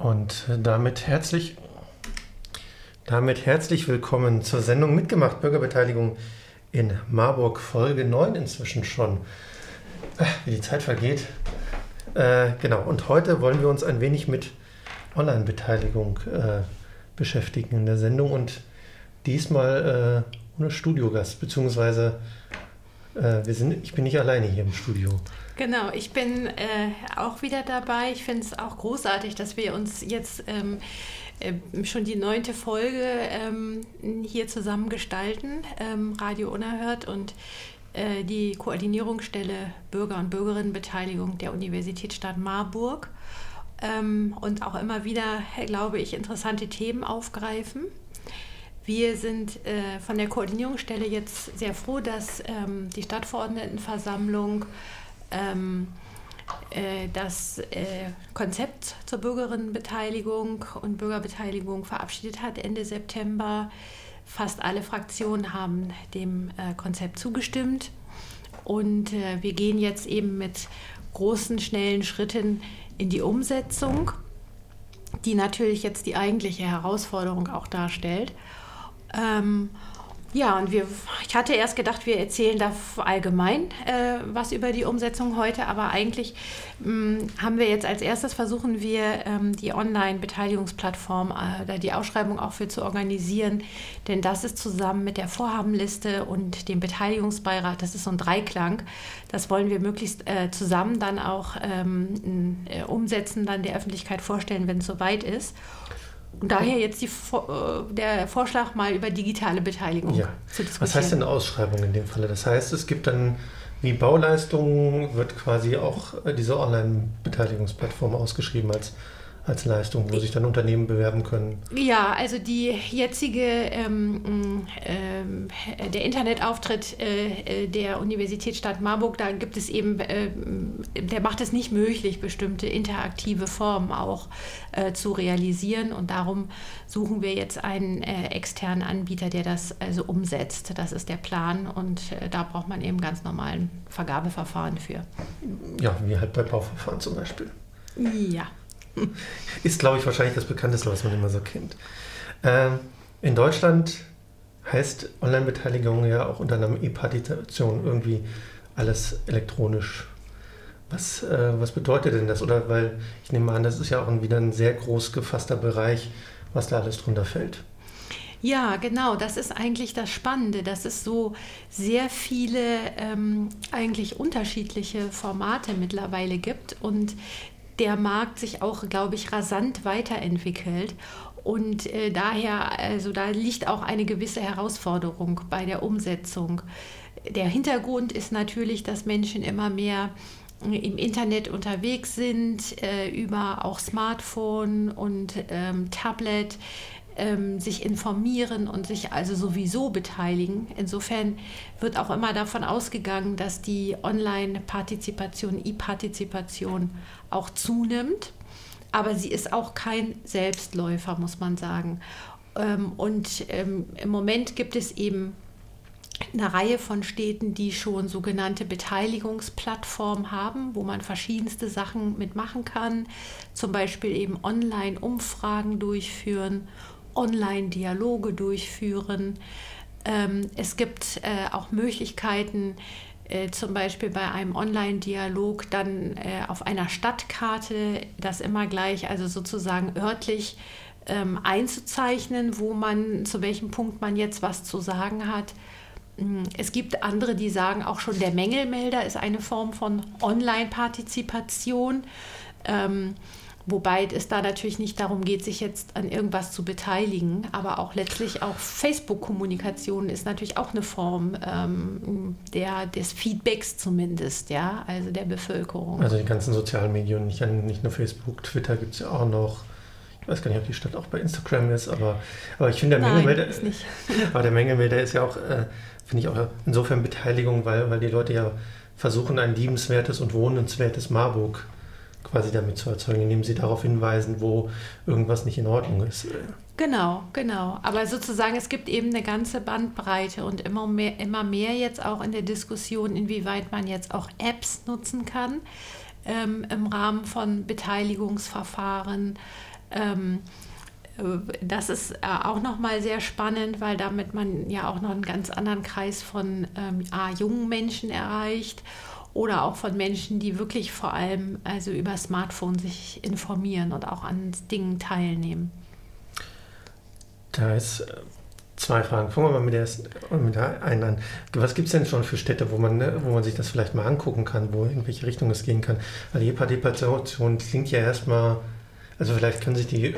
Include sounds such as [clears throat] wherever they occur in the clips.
Und damit herzlich, damit herzlich willkommen zur Sendung Mitgemacht Bürgerbeteiligung in Marburg, Folge 9 inzwischen schon. Äh, wie die Zeit vergeht. Äh, genau, und heute wollen wir uns ein wenig mit Online-Beteiligung äh, beschäftigen in der Sendung und diesmal äh, ohne Studiogast, beziehungsweise äh, wir sind, ich bin nicht alleine hier im Studio. Genau, ich bin äh, auch wieder dabei. Ich finde es auch großartig, dass wir uns jetzt ähm, äh, schon die neunte Folge ähm, hier zusammen gestalten, ähm, Radio Unerhört und äh, die Koordinierungsstelle Bürger- und Bürgerinnenbeteiligung der Universitätsstadt Marburg ähm, und auch immer wieder, glaube ich, interessante Themen aufgreifen. Wir sind äh, von der Koordinierungsstelle jetzt sehr froh, dass ähm, die Stadtverordnetenversammlung ähm, äh, das äh, Konzept zur Bürgerinnenbeteiligung und Bürgerbeteiligung verabschiedet hat Ende September. Fast alle Fraktionen haben dem äh, Konzept zugestimmt. Und äh, wir gehen jetzt eben mit großen, schnellen Schritten in die Umsetzung, die natürlich jetzt die eigentliche Herausforderung auch darstellt. Ähm, ja, und wir, ich hatte erst gedacht, wir erzählen da allgemein äh, was über die Umsetzung heute, aber eigentlich mh, mm, haben wir jetzt als erstes versuchen wir ähm, die Online-Beteiligungsplattform, äh, die Ausschreibung auch für zu organisieren, denn das ist zusammen mit der Vorhabenliste und dem Beteiligungsbeirat, das ist so ein Dreiklang, das wollen wir möglichst äh, zusammen dann auch ähm, äh, umsetzen, dann der Öffentlichkeit vorstellen, wenn es soweit ist. Und daher jetzt die, äh, der Vorschlag, mal über digitale Beteiligung ja. zu diskutieren. Was heißt denn Ausschreibung in dem Falle? Das heißt, es gibt dann wie Bauleistungen, wird quasi auch äh, diese Online-Beteiligungsplattform ausgeschrieben als als Leistung, wo sich dann Unternehmen bewerben können? Ja, also die jetzige, ähm, äh, der Internetauftritt äh, der Universitätsstadt Marburg, da gibt es eben, äh, der macht es nicht möglich, bestimmte interaktive Formen auch äh, zu realisieren und darum suchen wir jetzt einen äh, externen Anbieter, der das also umsetzt. Das ist der Plan und äh, da braucht man eben ganz normalen Vergabeverfahren für. Ja, wie halt bei Bauverfahren zum Beispiel. Ja. [laughs] Ist, glaube ich, wahrscheinlich das bekannteste, was man immer so kennt. Ähm, in Deutschland heißt Online-Beteiligung ja auch unter einem E-Partizipation irgendwie alles elektronisch. Was, äh, was bedeutet denn das? Oder weil ich nehme an, das ist ja auch ein, wieder ein sehr groß gefasster Bereich, was da alles drunter fällt. Ja, genau, das ist eigentlich das Spannende, dass es so sehr viele ähm, eigentlich unterschiedliche Formate mittlerweile gibt und der Markt sich auch, glaube ich, rasant weiterentwickelt. Und äh, daher, also da liegt auch eine gewisse Herausforderung bei der Umsetzung. Der Hintergrund ist natürlich, dass Menschen immer mehr äh, im Internet unterwegs sind, äh, über auch Smartphone und ähm, Tablet ähm, sich informieren und sich also sowieso beteiligen. Insofern wird auch immer davon ausgegangen, dass die Online-Partizipation, E-Partizipation auch zunimmt. Aber sie ist auch kein Selbstläufer, muss man sagen. Ähm, und ähm, im Moment gibt es eben eine Reihe von Städten, die schon sogenannte Beteiligungsplattformen haben, wo man verschiedenste Sachen mitmachen kann, zum Beispiel eben Online-Umfragen durchführen Online-Dialoge durchführen. Ähm, es gibt äh, auch Möglichkeiten, äh, zum Beispiel bei einem Online-Dialog dann äh, auf einer Stadtkarte das immer gleich, also sozusagen örtlich ähm, einzuzeichnen, wo man, zu welchem Punkt man jetzt was zu sagen hat. Mm, es gibt andere, die sagen auch schon, der Mängelmelder ist eine Form von Online-Partizipation. Ähm, Wobei es da natürlich nicht darum geht, sich jetzt an irgendwas zu beteiligen, aber auch letztlich auch Facebook-Kommunikation ist natürlich auch eine Form ähm, der, des Feedbacks zumindest, ja, also der Bevölkerung. Also die ganzen sozialen Medien, nicht, nicht nur Facebook, Twitter gibt es ja auch noch. Ich weiß gar nicht, ob die Stadt auch bei Instagram ist, aber, aber ich finde, der Mängelmelder ist nicht. [laughs] aber der Mängelmelder ist ja auch, äh, finde ich auch insofern Beteiligung, weil, weil die Leute ja versuchen, ein liebenswertes und wohnenswertes Marburg zu quasi damit zu erzeugen, indem sie darauf hinweisen, wo irgendwas nicht in Ordnung ist. Genau, genau. Aber sozusagen, es gibt eben eine ganze Bandbreite und immer mehr, immer mehr jetzt auch in der Diskussion, inwieweit man jetzt auch Apps nutzen kann ähm, im Rahmen von Beteiligungsverfahren. Ähm, das ist äh, auch nochmal sehr spannend, weil damit man ja auch noch einen ganz anderen Kreis von ähm, jungen Menschen erreicht oder auch von Menschen, die wirklich vor allem also über Smartphone sich informieren und auch an Dingen teilnehmen. Da ist äh, zwei Fragen. Fangen wir mal mit der, mit der einen an. Was gibt es denn schon für Städte, wo man, ne, wo man sich das vielleicht mal angucken kann, wo in welche Richtung es gehen kann? Also die Partizipation klingt ja erstmal also vielleicht können sich die äh,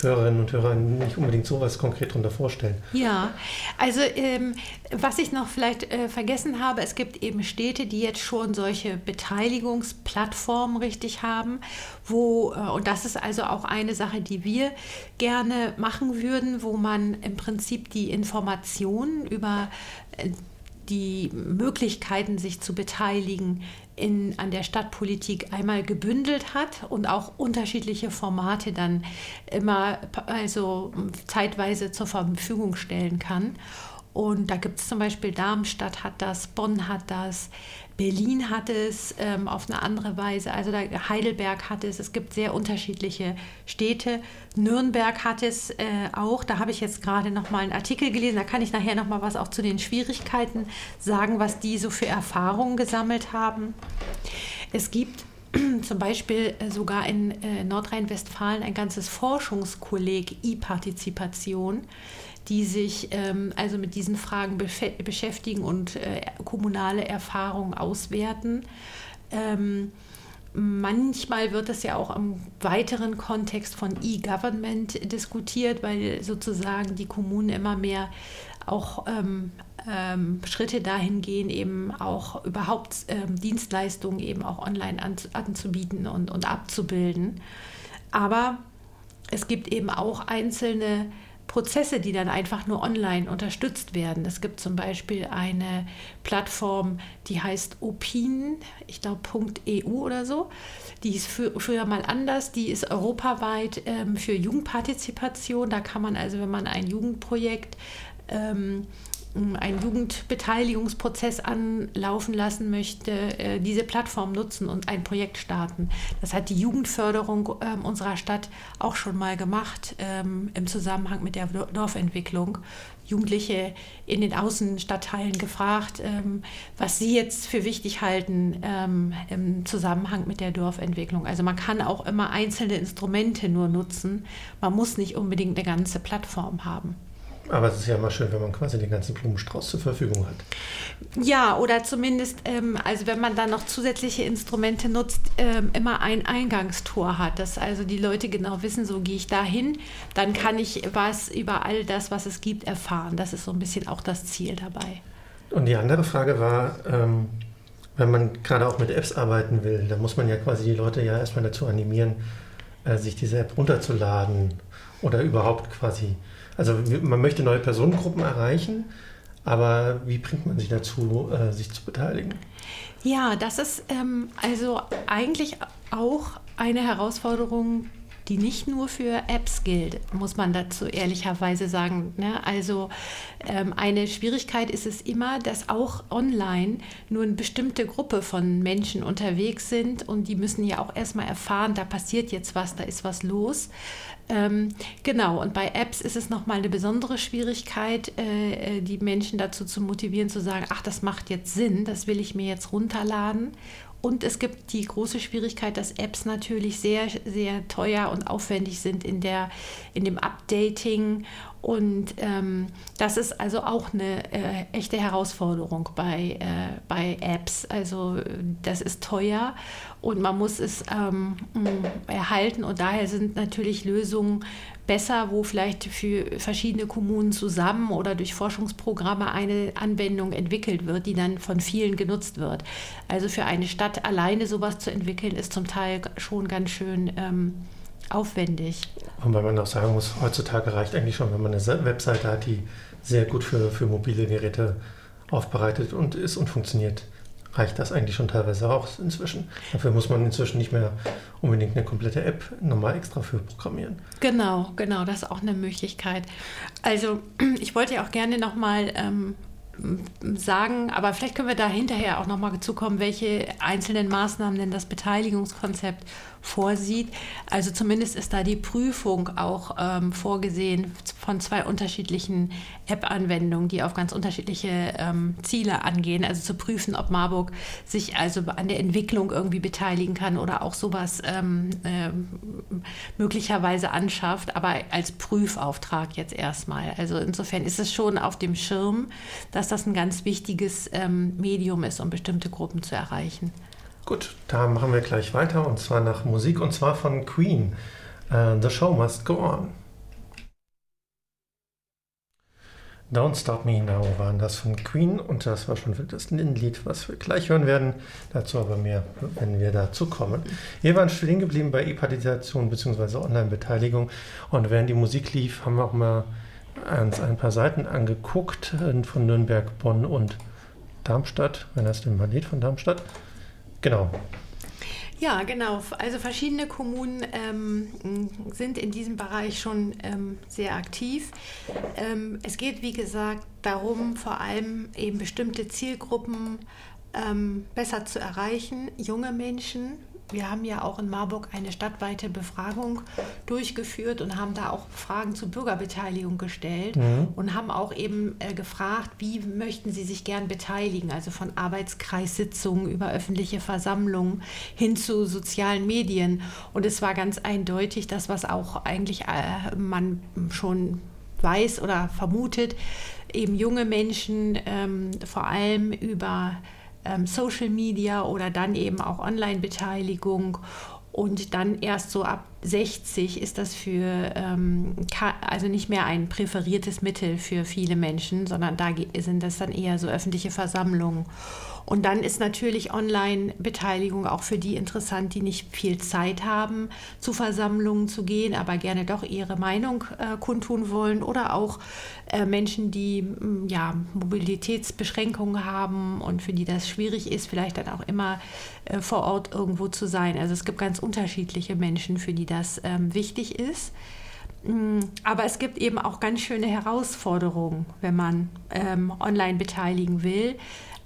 Hörerinnen und Hörer nicht unbedingt so was konkret darunter vorstellen. Ja, also ähm, was ich noch vielleicht äh, vergessen habe, es gibt eben Städte, die jetzt schon solche Beteiligungsplattformen richtig haben, wo, äh, und das ist also auch eine Sache, die wir gerne machen würden, wo man im Prinzip die Informationen über äh, die Möglichkeiten, sich zu beteiligen, in, an der Stadtpolitik einmal gebündelt hat und auch unterschiedliche Formate dann immer also zeitweise zur Verfügung stellen kann. Und da gibt es zum Beispiel Darmstadt hat das, Bonn hat das, Berlin hat es ähm, auf eine andere Weise, also da, Heidelberg hat es, es gibt sehr unterschiedliche Städte. Nürnberg hat es äh, auch, da habe ich jetzt gerade noch mal einen Artikel gelesen, da kann ich nachher noch mal was auch zu den Schwierigkeiten sagen, was die so für Erfahrungen gesammelt haben. Es gibt [clears throat] zum Beispiel äh, sogar in äh, Nordrhein-Westfalen ein ganzes Forschungskolleg E-Partizipation die sich ähm, also mit diesen Fragen beschäftigen und äh, kommunale Erfahrungen auswerten. Ähm, manchmal wird es ja auch im weiteren Kontext von E-Government diskutiert, weil sozusagen die Kommunen immer mehr auch ähm, ähm, Schritte dahin gehen, eben auch überhaupt ähm, Dienstleistungen eben auch online an, anzubieten und, und abzubilden. Aber es gibt eben auch einzelne Prozesse, die dann einfach nur online unterstützt werden. Es gibt zum Beispiel eine Plattform, die heißt Opin, ich glaube .eu oder so. Die ist für, früher mal anders, die ist europaweit ähm, für Jugendpartizipation. Da kann man also, wenn man ein Jugendprojekt ähm, einen Jugendbeteiligungsprozess anlaufen lassen möchte, äh, diese Plattform nutzen und ein Projekt starten. Das hat die Jugendförderung ähm, unserer Stadt auch schon mal gemacht ähm, im Zusammenhang mit der Dorfentwicklung. Jugendliche in den Außenstadtteilen gefragt, ähm, was sie jetzt für wichtig halten im Zusammenhang mit der Dorfentwicklung. Also man kann auch immer einzelne Instrumente nur nutzen. Man muss nicht unbedingt eine ganze Plattform haben. Aber es ist ja immer schön, wenn man quasi den ganzen Blumenstrauß zur Verfügung hat. Ja, oder zumindest, ähm, also wenn man dann noch zusätzliche Instrumente nutzt, ähm, immer ein Eingangstor hat, dass also die Leute genau wissen, so gehe ich da hin, dann kann ich was über all das, was es gibt, erfahren. Das ist so ein bisschen auch das Ziel dabei. Und die andere Frage war, ähm, wenn man gerade auch mit Apps arbeiten will, dann muss man ja quasi die Leute ja erstmal dazu animieren, äh, sich diese App runterzuladen oder überhaupt quasi also man möchte neue Personengruppen erreichen, aber wie bringt man sich dazu, äh, sich zu beteiligen? Ja, das ist ähm, also eigentlich auch eine Herausforderung, die nicht nur für Apps gilt, muss man dazu ehrlicherweise sagen. Ne? Also ähm, eine Schwierigkeit ist es immer, dass auch online nur eine bestimmte Gruppe von Menschen unterwegs sind und die müssen ja auch erstmal erfahren, da passiert jetzt was, da ist was los. Ähm, genau, und bei Apps ist es nochmal eine besondere Schwierigkeit, äh, äh, die Menschen dazu zu motivieren, zu sagen, ach, das macht jetzt Sinn, das will ich mir jetzt runterladen und es gibt die große Schwierigkeit, dass Apps natürlich sehr, sehr teuer und aufwendig sind in, der, in dem Updating. Und ähm, das ist also auch eine äh, echte Herausforderung bei, äh, bei Apps. Also das ist teuer und man muss es ähm, erhalten. Und daher sind natürlich Lösungen besser, wo vielleicht für verschiedene Kommunen zusammen oder durch Forschungsprogramme eine Anwendung entwickelt wird, die dann von vielen genutzt wird. Also für eine Stadt alleine sowas zu entwickeln, ist zum Teil schon ganz schön ähm, aufwendig. Und weil man auch sagen muss, heutzutage reicht eigentlich schon, wenn man eine Webseite hat, die sehr gut für, für mobile Geräte aufbereitet und ist und funktioniert reicht das eigentlich schon teilweise auch inzwischen. Dafür muss man inzwischen nicht mehr unbedingt eine komplette App nochmal extra für programmieren. Genau, genau, das ist auch eine Möglichkeit. Also [clears throat] ich wollte ja auch gerne nochmal ähm, sagen, aber vielleicht können wir da hinterher auch nochmal zukommen, welche einzelnen Maßnahmen denn das Beteiligungskonzept vorsieht. Also zumindest ist da die Prüfung auch ähm, vorgesehen von zwei unterschiedlichen App-Anwendungen, die auf ganz unterschiedliche ähm, Ziele angehen. Also zu prüfen, ob Marburg sich also an der Entwicklung irgendwie beteiligen kann oder auch sowas ähm, äh, möglicherweise anschafft, aber als Prüfauftrag jetzt erstmal. Also insofern ist es schon auf dem Schirm, dass das ein ganz wichtiges ähm, Medium ist, um bestimmte Gruppen zu erreichen. Gut, da machen wir gleich weiter und zwar nach Musik und zwar von Queen. Uh, the Show Must Go On. Don't Stop Me Now waren das von Queen und das war schon das Lied, was wir gleich hören werden. Dazu aber mehr, wenn wir dazu kommen. Wir waren stehen geblieben bei E-Partition bzw. Online-Beteiligung und während die Musik lief, haben wir auch mal uns ein paar Seiten angeguckt äh, von Nürnberg, Bonn und Darmstadt. Wenn das denn mal Lied von Darmstadt? Genau. Ja, genau. Also verschiedene Kommunen ähm, sind in diesem Bereich schon ähm, sehr aktiv. Ähm, es geht, wie gesagt, darum, vor allem eben bestimmte Zielgruppen ähm, besser zu erreichen. Junge Menschen, wir haben ja auch in Marburg eine stadtweite Befragung durchgeführt und haben da auch Fragen zur Bürgerbeteiligung gestellt mhm. und haben auch eben äh, gefragt, wie möchten Sie sich gern beteiligen, also von Arbeitskreissitzungen über öffentliche Versammlungen hin zu sozialen Medien. Und es war ganz eindeutig, das, was auch eigentlich äh, man schon weiß oder vermutet, eben junge Menschen ähm, vor allem über ähm, Social Media oder dann eben auch Online-Beteiligung. Und dann erst so ab 60 ist das für, ähm, also nicht mehr ein präferiertes Mittel für viele Menschen, sondern da sind das dann eher so öffentliche Versammlungen. Und dann ist natürlich Online-Beteiligung auch für die interessant, die nicht viel Zeit haben, zu Versammlungen zu gehen, aber gerne doch ihre Meinung äh, kundtun wollen oder auch äh, Menschen, die ja, Mobilitätsbeschränkungen haben und für die das schwierig ist, vielleicht dann auch immer äh, vor Ort irgendwo zu sein. Also es gibt ganz unterschiedliche Menschen, für die das ähm, wichtig ist. Mm, aber es gibt eben auch ganz schöne Herausforderungen, wenn man ähm, online beteiligen will.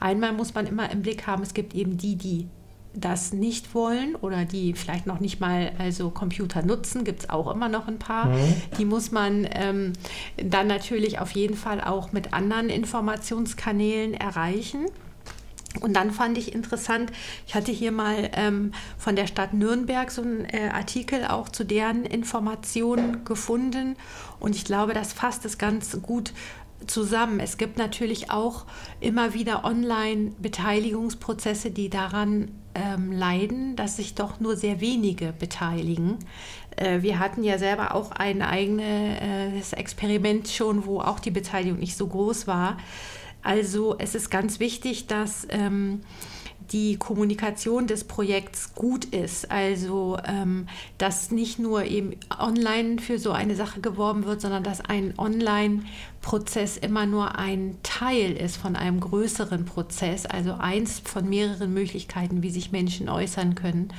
Einmal muss man immer im Blick haben, es gibt eben die, die das nicht wollen oder die vielleicht noch nicht mal also Computer nutzen, gibt es auch immer noch ein paar. Mhm. Die muss man ähm, dann natürlich auf jeden Fall auch mit anderen Informationskanälen erreichen. Und dann fand ich interessant, ich hatte hier mal ähm, von der Stadt Nürnberg so einen äh, Artikel auch zu deren Informationen gefunden. Und ich glaube, das fasst es ganz gut zusammen. Es gibt natürlich auch immer wieder Online-Beteiligungsprozesse, die daran ähm, leiden, dass sich doch nur sehr wenige beteiligen. Äh, wir hatten ja selber auch ein eigenes Experiment schon, wo auch die Beteiligung nicht so groß war. Also es ist ganz wichtig, dass ähm, die Kommunikation des Projekts gut ist. Also, ähm, dass nicht nur eben online für so eine Sache geworben wird, sondern dass ein Online-Prozess immer nur ein Teil ist von einem größeren Prozess, also eins von mehreren Möglichkeiten, wie sich Menschen äußern können.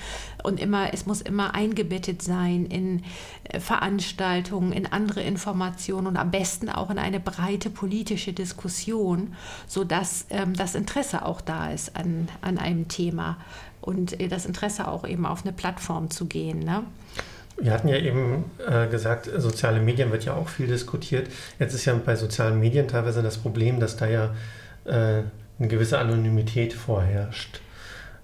Und immer, es muss immer eingebettet sein in äh, Veranstaltungen, in andere Informationen und am besten auch in eine breite politische Diskussion, sodass ähm, das Interesse auch da ist an, an einem Thema und das Interesse auch eben auf eine Plattform zu gehen. Ne? Wir hatten ja eben äh, gesagt, soziale Medien wird ja auch viel diskutiert. Jetzt ist ja bei sozialen Medien teilweise das Problem, dass da ja äh, eine gewisse Anonymität vorherrscht.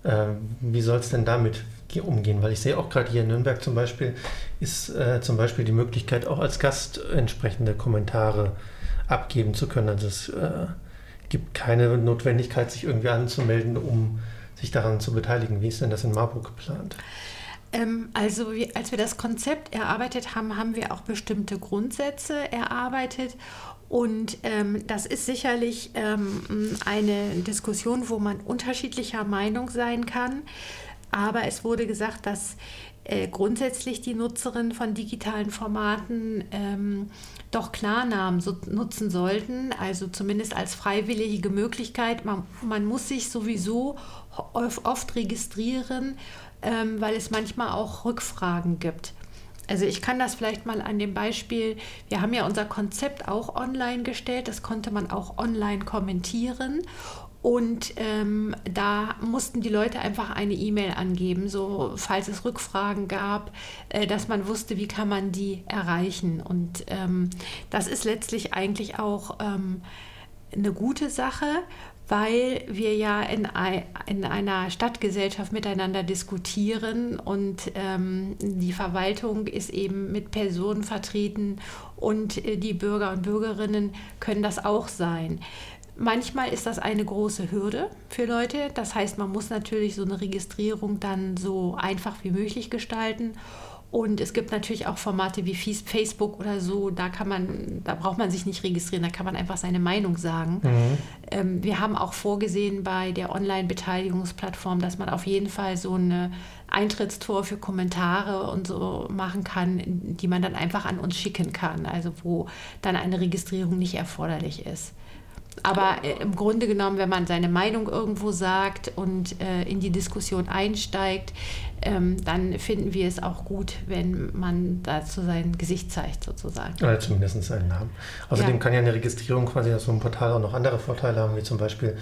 Äh, wie soll es denn damit umgehen? Weil ich sehe auch gerade hier in Nürnberg zum Beispiel, ist äh, zum Beispiel die Möglichkeit, auch als Gast entsprechende Kommentare abgeben zu können. Also es äh, gibt keine Notwendigkeit, sich irgendwie anzumelden, um sich daran zu beteiligen. Wie ist denn das in Marburg geplant? Ähm, also wie, als wir das Konzept erarbeitet haben, haben wir auch bestimmte Grundsätze erarbeitet. Und ähm, das ist sicherlich ähm, eine Diskussion, wo man unterschiedlicher Meinung sein kann. Aber es wurde gesagt, dass äh, grundsätzlich die Nutzerinnen von digitalen Formaten ähm, doch Klarnamen so nutzen sollten, also zumindest als freiwillige Möglichkeit. Man, man muss sich sowieso oft registrieren, ähm, weil es manchmal auch Rückfragen gibt. Also ich kann das vielleicht mal an dem Beispiel, wir haben ja unser Konzept auch online gestellt, das konnte man auch online kommentieren. Und ähm, da mussten die Leute einfach eine E-Mail angeben, so falls es Rückfragen gab, äh, dass man wusste, wie kann man die erreichen. Und ähm, das ist letztlich eigentlich auch ähm, eine gute Sache, weil wir ja in, in einer Stadtgesellschaft miteinander diskutieren und ähm, die Verwaltung ist eben mit Personen vertreten und äh, die Bürger und Bürgerinnen können das auch sein. Manchmal ist das eine große Hürde für Leute. Das heißt, man muss natürlich so eine Registrierung dann so einfach wie möglich gestalten. Und es gibt natürlich auch Formate wie Facebook oder so, da kann man, da braucht man sich nicht registrieren, da kann man einfach seine Meinung sagen. Mhm. Ähm, wir haben auch vorgesehen bei der Online-Beteiligungsplattform, dass man auf jeden Fall so eine Eintrittstor für Kommentare und so machen kann, die man dann einfach an uns schicken kann, also wo dann eine Registrierung nicht erforderlich ist. Aber äh, im Grunde genommen, wenn man seine Meinung irgendwo sagt und äh, in die Diskussion einsteigt, ähm, dann finden wir es auch gut, wenn man dazu sein Gesicht zeigt, sozusagen. Oder zumindest seinen Namen. Außerdem ja. kann ja eine Registrierung quasi auf so einem Portal auch noch andere Vorteile haben, wie zum Beispiel,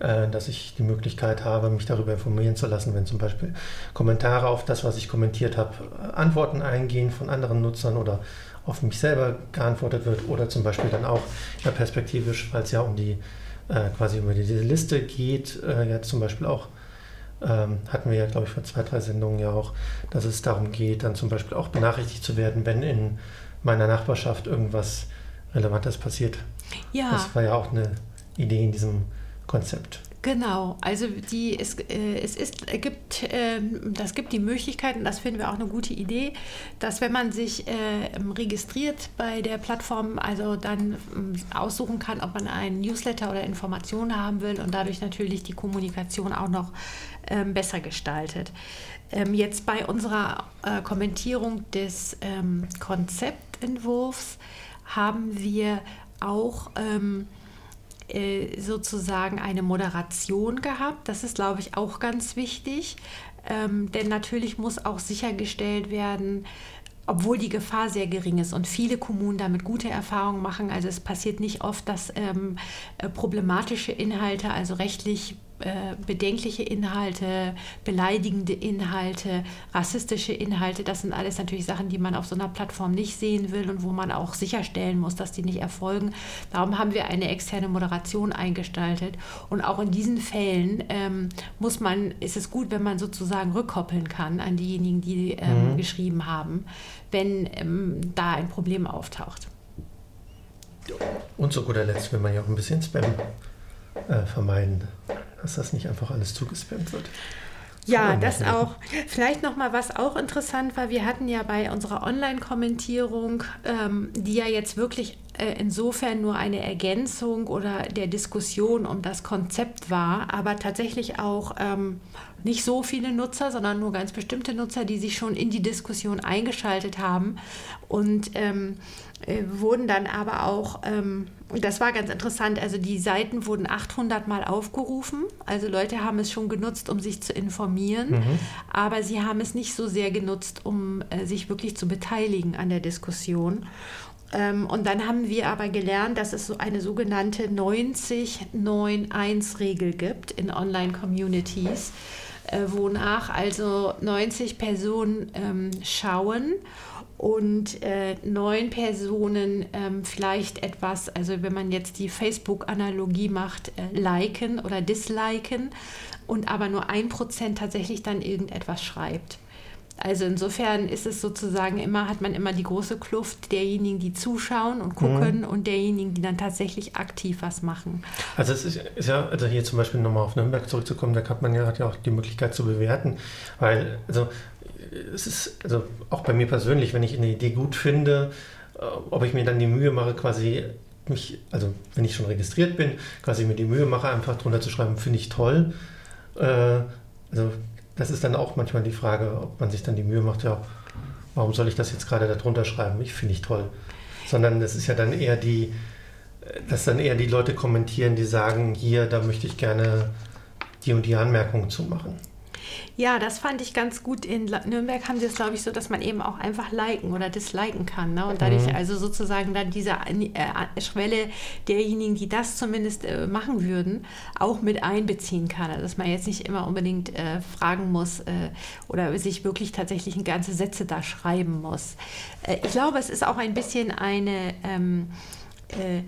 äh, dass ich die Möglichkeit habe, mich darüber informieren zu lassen, wenn zum Beispiel Kommentare auf das, was ich kommentiert habe, Antworten eingehen von anderen Nutzern oder auf mich selber geantwortet wird oder zum Beispiel dann auch ja, perspektivisch, weil es ja um die äh, quasi über diese Liste geht, äh, ja zum Beispiel auch ähm, hatten wir ja, glaube ich, vor zwei, drei Sendungen ja auch, dass es darum geht, dann zum Beispiel auch benachrichtigt zu werden, wenn in meiner Nachbarschaft irgendwas Relevantes passiert. Ja. Das war ja auch eine Idee in diesem Konzept. Genau, also die, es, äh, es ist, gibt, äh, das gibt die Möglichkeit, und das finden wir auch eine gute Idee, dass wenn man sich äh, registriert bei der Plattform, also dann äh, aussuchen kann, ob man einen Newsletter oder Informationen haben will und dadurch natürlich die Kommunikation auch noch ähm, besser gestaltet. Ähm, jetzt bei unserer äh, Kommentierung des ähm, Konzeptentwurfs haben wir auch ähm, äh, sozusagen eine Moderation gehabt. Das ist, glaube ich, auch ganz wichtig. Ähm, denn natürlich muss auch sichergestellt werden, obwohl die Gefahr sehr gering ist und viele Kommunen damit gute Erfahrungen machen. Also es passiert nicht oft, dass ähm, äh, problematische Inhalte, also rechtlich äh, bedenkliche Inhalte, beleidigende Inhalte, rassistische Inhalte, das sind alles natürlich Sachen, die man auf so einer Plattform nicht sehen will und wo man auch sicherstellen muss, dass die nicht erfolgen. Darum haben wir eine externe Moderation eingestaltet. Und auch in diesen Fällen ähm, muss man, ist es gut, wenn man sozusagen rückkoppeln kann an diejenigen, die ähm, mhm. geschrieben haben, wenn ähm, da ein Problem auftaucht. Und zu guter Letzt will man ja auch ein bisschen Spam äh, vermeiden dass das nicht einfach alles zugespammt wird. Ja, das auch. Vielleicht noch mal was auch interessant war. Wir hatten ja bei unserer Online-Kommentierung, ähm, die ja jetzt wirklich äh, insofern nur eine Ergänzung oder der Diskussion um das Konzept war, aber tatsächlich auch ähm, nicht so viele Nutzer, sondern nur ganz bestimmte Nutzer, die sich schon in die Diskussion eingeschaltet haben und ähm, äh, wurden dann aber auch, ähm, das war ganz interessant, also die Seiten wurden 800 Mal aufgerufen, also Leute haben es schon genutzt, um sich zu informieren, mhm. aber sie haben es nicht so sehr genutzt, um äh, sich wirklich zu beteiligen an der Diskussion. Ähm, und dann haben wir aber gelernt, dass es so eine sogenannte 90-9-1-Regel gibt in Online-Communities, äh, wonach also 90 Personen ähm, schauen und äh, neun Personen ähm, vielleicht etwas, also wenn man jetzt die Facebook-Analogie macht, äh, liken oder disliken und aber nur ein Prozent tatsächlich dann irgendetwas schreibt. Also insofern ist es sozusagen immer, hat man immer die große Kluft derjenigen, die zuschauen und gucken mhm. und derjenigen, die dann tatsächlich aktiv was machen. Also es ist, ist ja, also hier zum Beispiel nochmal auf Nürnberg zurückzukommen, da hat man ja, hat ja auch die Möglichkeit zu bewerten, weil, also es ist, also auch bei mir persönlich, wenn ich eine Idee gut finde, äh, ob ich mir dann die Mühe mache, quasi mich, also wenn ich schon registriert bin, quasi mir die Mühe mache, einfach drunter zu schreiben, finde ich toll. Äh, also das ist dann auch manchmal die Frage, ob man sich dann die Mühe macht, ja, warum soll ich das jetzt gerade darunter schreiben? Ich finde ich toll. Sondern das ist ja dann eher die, dass dann eher die Leute kommentieren, die sagen, hier, da möchte ich gerne die und die Anmerkungen zu machen. Ja, das fand ich ganz gut. In Nürnberg haben sie es, glaube ich, so, dass man eben auch einfach liken oder disliken kann. Ne? Und dadurch mhm. also sozusagen dann diese äh, Schwelle derjenigen, die das zumindest äh, machen würden, auch mit einbeziehen kann. Also dass man jetzt nicht immer unbedingt äh, fragen muss äh, oder sich wirklich tatsächlich ganze Sätze da schreiben muss. Äh, ich glaube, es ist auch ein bisschen eine... Ähm, äh,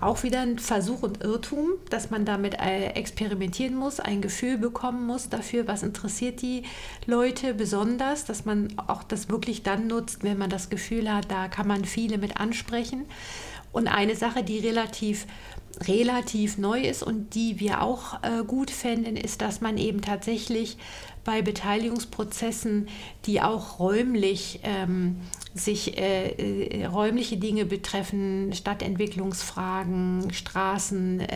auch wieder ein Versuch und Irrtum, dass man damit äh, experimentieren muss, ein Gefühl bekommen muss dafür, was interessiert die Leute besonders, dass man auch das wirklich dann nutzt, wenn man das Gefühl hat, da kann man viele mit ansprechen. Und eine Sache, die relativ relativ neu ist und die wir auch äh, gut fänden, ist, dass man eben tatsächlich bei Beteiligungsprozessen, die auch räumlich ähm, sich äh, äh, räumliche Dinge betreffen, Stadtentwicklungsfragen, Straßen, äh,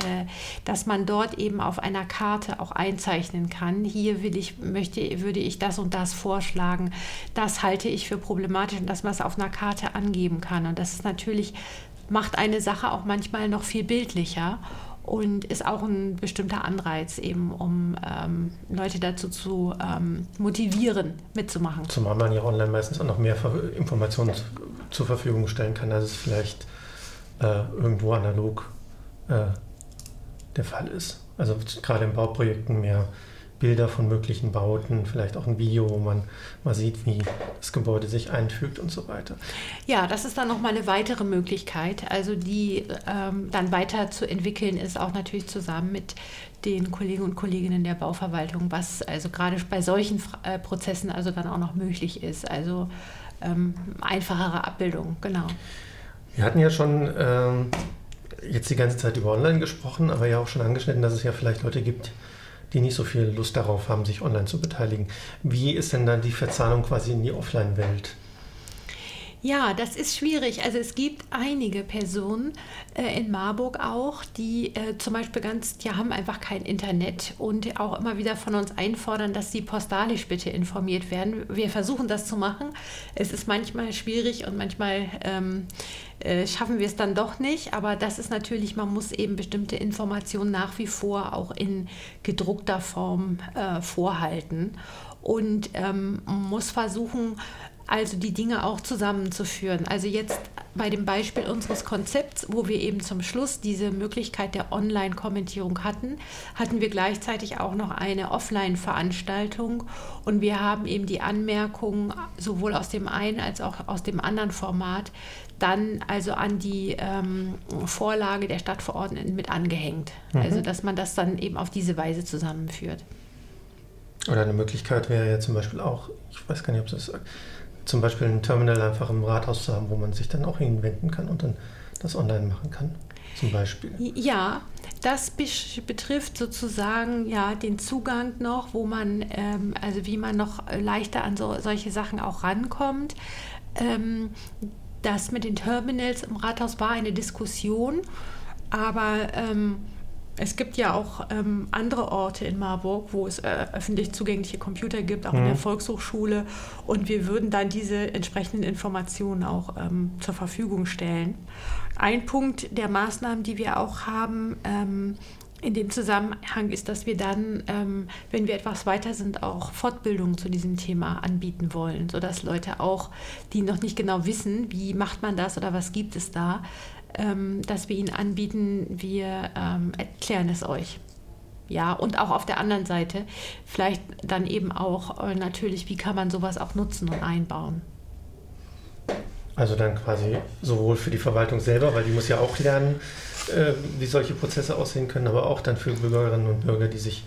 dass man dort eben auf einer Karte auch einzeichnen kann. Hier will ich, möchte, würde ich das und das vorschlagen. Das halte ich für problematisch und dass man es auf einer Karte angeben kann. Und das ist natürlich macht eine Sache auch manchmal noch viel bildlicher und ist auch ein bestimmter Anreiz eben, um ähm, Leute dazu zu ähm, motivieren, mitzumachen. Zumal man ja online meistens auch noch mehr Informationen zur Verfügung stellen kann, als es vielleicht äh, irgendwo analog äh, der Fall ist. Also gerade in Bauprojekten mehr Bilder von möglichen Bauten, vielleicht auch ein Video, wo man mal sieht, wie das Gebäude sich einfügt und so weiter. Ja, das ist dann nochmal eine weitere Möglichkeit. Also die ähm, dann weiter zu entwickeln ist auch natürlich zusammen mit den Kollegen und Kolleginnen der Bauverwaltung, was also gerade bei solchen äh, Prozessen also dann auch noch möglich ist. Also ähm, einfachere Abbildung, genau. Wir hatten ja schon ähm, jetzt die ganze Zeit über Online gesprochen, aber ja auch schon angeschnitten, dass es ja vielleicht Leute gibt, die nicht so viel Lust darauf haben, sich online zu beteiligen. Wie ist denn dann die Verzahnung quasi in die Offline-Welt? Ja, das ist schwierig. Also es gibt einige Personen äh, in Marburg auch, die äh, zum Beispiel ganz, die haben einfach kein Internet und auch immer wieder von uns einfordern, dass sie postalisch bitte informiert werden. Wir versuchen das zu machen. Es ist manchmal schwierig und manchmal ähm, äh, schaffen wir es dann doch nicht. Aber das ist natürlich, man muss eben bestimmte Informationen nach wie vor auch in gedruckter Form äh, vorhalten und ähm, muss versuchen, also die Dinge auch zusammenzuführen. Also jetzt bei dem Beispiel unseres Konzepts, wo wir eben zum Schluss diese Möglichkeit der Online-Kommentierung hatten, hatten wir gleichzeitig auch noch eine Offline-Veranstaltung und wir haben eben die Anmerkungen sowohl aus dem einen als auch aus dem anderen Format dann also an die ähm, Vorlage der Stadtverordneten mit angehängt. Mhm. Also dass man das dann eben auf diese Weise zusammenführt. Oder eine Möglichkeit wäre ja zum Beispiel auch, ich weiß gar nicht, ob das zum Beispiel ein Terminal einfach im Rathaus zu haben, wo man sich dann auch hinwenden kann und dann das online machen kann, zum Beispiel. Ja, das betrifft sozusagen ja den Zugang noch, wo man, ähm, also wie man noch leichter an so, solche Sachen auch rankommt. Ähm, das mit den Terminals im Rathaus war eine Diskussion, aber ähm, es gibt ja auch ähm, andere Orte in Marburg, wo es äh, öffentlich zugängliche Computer gibt, auch mhm. in der mhm. Volkshochschule. Und wir würden dann diese entsprechenden Informationen auch ähm, zur Verfügung stellen. Ein Punkt der Maßnahmen, die wir auch haben, ähm, in dem Zusammenhang ist, dass wir dann, ähm, wenn wir etwas weiter sind, auch Fortbildungen zu diesem Thema anbieten wollen, sodass Leute auch, die noch nicht genau wissen, wie macht man das oder was gibt es da, ähm, dass wir Ihnen anbieten, wir ähm, erklären es euch. Ja, und auch auf der anderen Seite vielleicht dann eben auch äh, natürlich, wie kann man sowas auch nutzen und einbauen. Also dann quasi sowohl für die Verwaltung selber, weil die muss ja auch lernen, äh, wie solche Prozesse aussehen können, aber auch dann für Bürgerinnen und Bürger, die sich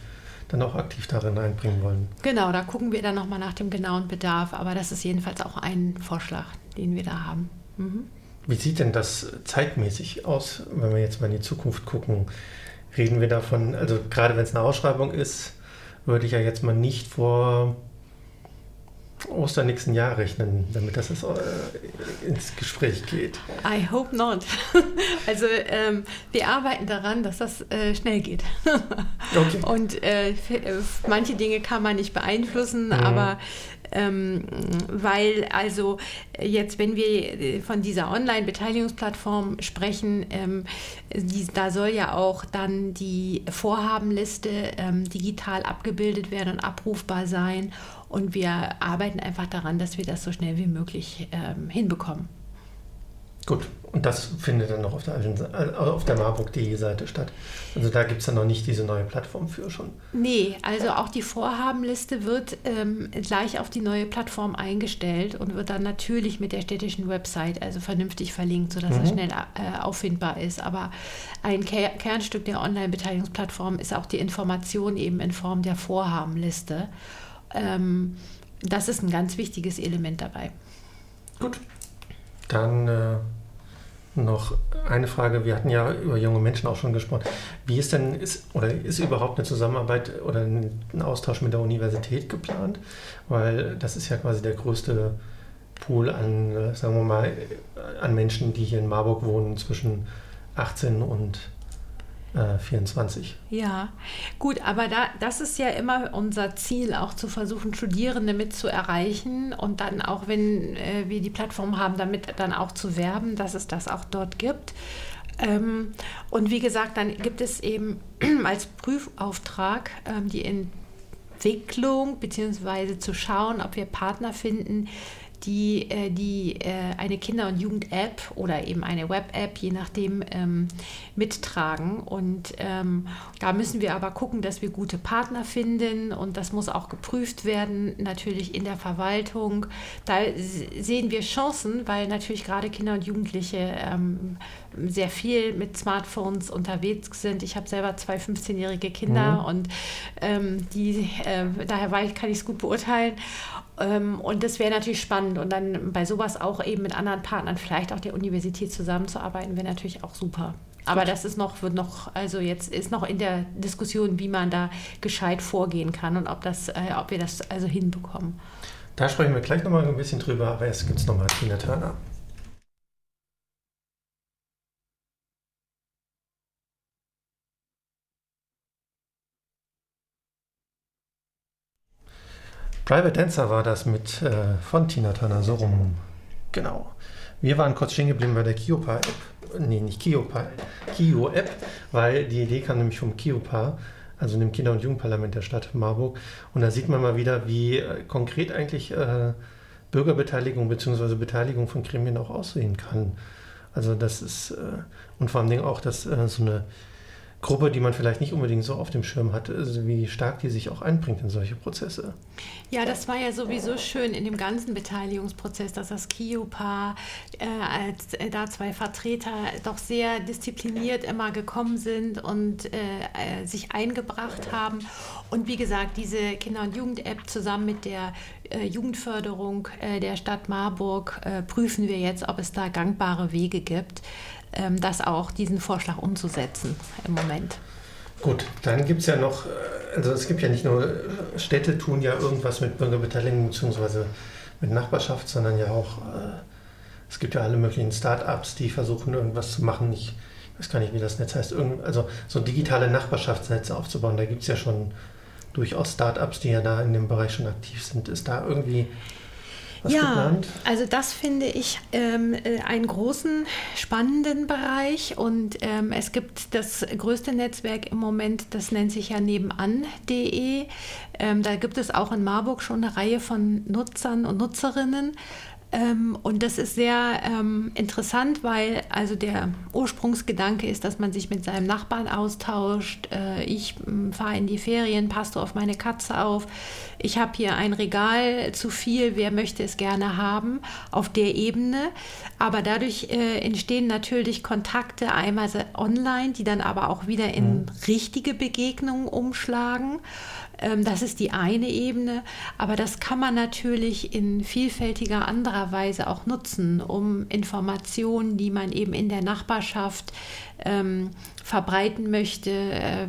dann auch aktiv darin einbringen wollen. Genau, da gucken wir dann nochmal nach dem genauen Bedarf, aber das ist jedenfalls auch ein Vorschlag, den wir da haben. Mhm. Wie sieht denn das zeitmäßig aus, wenn wir jetzt mal in die Zukunft gucken? Reden wir davon, also gerade wenn es eine Ausschreibung ist, würde ich ja jetzt mal nicht vor Ostern nächsten Jahr rechnen, damit das äh, ins Gespräch geht. I hope not. [laughs] Also ähm, wir arbeiten daran, dass das äh, schnell geht. [laughs] Okay. Und äh, äh manche Dinge kann man nicht beeinflussen, mhm. aber Ähm, weil also jetzt, wenn wir von dieser Online-Beteiligungsplattform sprechen, ähm, die, da soll ja auch dann die Vorhabenliste ähm, digital abgebildet werden und abrufbar sein. Und wir arbeiten einfach daran, dass wir das so schnell wie möglich ähm, hinbekommen. Gut, und das findet dann noch auf der, äh, auf der marburg.de Seite statt. Also da gibt es dann noch nicht diese neue Plattform für schon. Nee, also auch die Vorhabenliste wird ähm, gleich auf die neue Plattform eingestellt und wird dann natürlich mit der städtischen Website also vernünftig verlinkt, sodass mhm. es schnell äh, auffindbar ist. Aber ein Ker Kernstück der Online-Beteiligungsplattform ist auch die Information eben in Form der Vorhabenliste. Ähm, das ist ein ganz wichtiges Element dabei. Gut, dann äh, noch eine Frage. Wir hatten ja über junge Menschen auch schon gesprochen. Wie ist denn, ist, oder ist überhaupt eine Zusammenarbeit oder ein Austausch mit der Universität geplant? Weil das ist ja quasi der größte Pool an, äh, sagen wir mal, an Menschen, die hier in Marburg wohnen, zwischen 18 und 24. Äh, ja, gut, aber da, das ist ja immer unser Ziel, auch zu versuchen, Studierende mit zu erreichen und dann auch, wenn äh, wir die Plattform haben, damit dann auch zu werben, dass es das auch dort gibt. Ähm, und wie gesagt, dann gibt es eben [clears throat] als Prüfauftrag ähm, die Entwicklung beziehungsweise zu schauen, ob wir Partner finden, die, äh, die äh, eine Kinder- und Jugend-App oder eben eine Web-App, je nachdem, ähm, mittragen. Und ähm, da müssen wir aber gucken, dass wir gute Partner finden und das muss auch geprüft werden, natürlich in der Verwaltung. Da sehen wir Chancen, weil natürlich gerade Kinder und Jugendliche ähm, sehr viel mit Smartphones unterwegs sind. Ich habe selber zwei 15-jährige Kinder mhm. und ähm, die, äh, daher kann ich es gut beurteilen. Ähm, und das wäre natürlich spannend. Und dann bei sowas auch eben mit anderen Partnern, vielleicht auch der Universität zusammenzuarbeiten, wäre natürlich auch super. Aber das ist noch, wird noch, also jetzt ist noch in der Diskussion, wie man da gescheit vorgehen kann und ob, das, äh, ob wir das also hinbekommen. Da sprechen wir gleich nochmal ein bisschen drüber, aber erst gibt es nochmal Tina Turner. Private Dancer war das mit äh, von Tina Turner, so rum. Genau. Wir waren kurz stehen geblieben bei der Kiopa-App. Nee, nicht Kiopa, Kio-App, weil die Idee kam nämlich vom Kiopa, also dem Kinder- und Jugendparlament der Stadt Marburg. Und da sieht man mal wieder, wie äh, konkret eigentlich äh, Bürgerbeteiligung bzw. Beteiligung von Gremien auch aussehen kann. Also das ist, äh, und vor allem auch, dass äh, so eine Gruppe, die man vielleicht nicht unbedingt so auf dem Schirm hat, also wie stark die sich auch einbringt in solche Prozesse. Ja, das war ja sowieso schön in dem ganzen Beteiligungsprozess, dass das KIOPA äh, als äh, da zwei Vertreter doch sehr diszipliniert immer gekommen sind und äh, äh sich eingebracht haben. Und wie gesagt, diese Kinder- und Jugend-App zusammen mit der äh, Jugendförderung der Stadt Marburg prüfen wir jetzt, ob es da gangbare Wege gibt das auch, diesen Vorschlag umzusetzen im Moment. Gut, dann gibt es ja noch, äh, also es gibt ja nicht nur äh, Städte tun ja irgendwas mit Bürgerbeteiligung bzw. mit Nachbarschaft, sondern ja auch, äh, es gibt ja alle möglichen Start-ups, die versuchen irgendwas zu machen. Ich weiß gar nicht, wie das Netz heißt, also so digitale Nachbarschaftsnetze aufzubauen. Da gibt es ja schon durchaus Start-ups, die ja da in dem Bereich schon aktiv sind. Ist da irgendwie was ja, geplant? Also das finde ich ähm, äh, einen großen, spannenden Bereich und ähm, es gibt das größte Netzwerk im Moment, das nennt sich ja nebenan.de. Ähm, da gibt es auch in Marburg schon eine Reihe von Nutzern und Nutzerinnen. Ähm, und das ist sehr ähm, interessant, weil also der Ursprungsgedanke ist, dass man sich mit seinem Nachbarn austauscht. Äh, ich äh, fahre in die Ferien, passt du auf meine Katze auf. Ich habe hier ein Regal zu viel, wer möchte es gerne haben, auf der Ebene. Aber dadurch äh, entstehen natürlich Kontakte einmal online, die dann aber auch wieder in mhm. richtige Begegnungen umschlagen. Ähm, das ist die eine Ebene, aber das kann man natürlich in vielfältiger anderer Weise auch nutzen, um Informationen, die man eben in der Nachbarschaft ähm, verbreiten möchte, äh,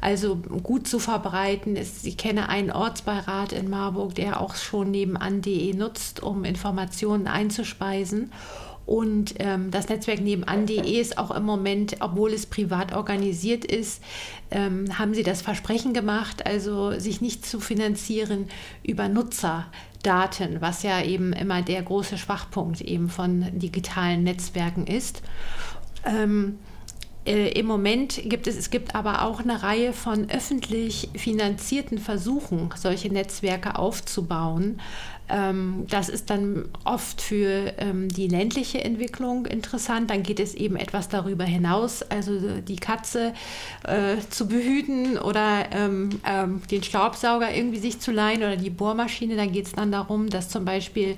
also gut zu verbreiten. Ich kenne einen Ortsbeirat in Marburg, der auch schon nebenan.de nutzt, um Informationen einzuspeisen. Und ähm, das Netzwerk nebenan.de ist auch im Moment, obwohl es privat organisiert ist, ähm, haben sie das Versprechen gemacht, also sich nicht zu finanzieren über Nutzerdaten, was ja eben immer der große Schwachpunkt eben von digitalen Netzwerken ist. Ähm, äh, Im Moment gibt es, es gibt aber auch eine Reihe von öffentlich finanzierten Versuchen, solche Netzwerke aufzubauen. Ähm, das ist dann oft für ähm, die ländliche Entwicklung interessant. Dann geht es eben etwas darüber hinaus, also die Katze äh, zu behüten oder ähm, ähm den Staubsauger irgendwie sich zu leihen oder die Bohrmaschine. Dann geht es dann darum, dass zum Beispiel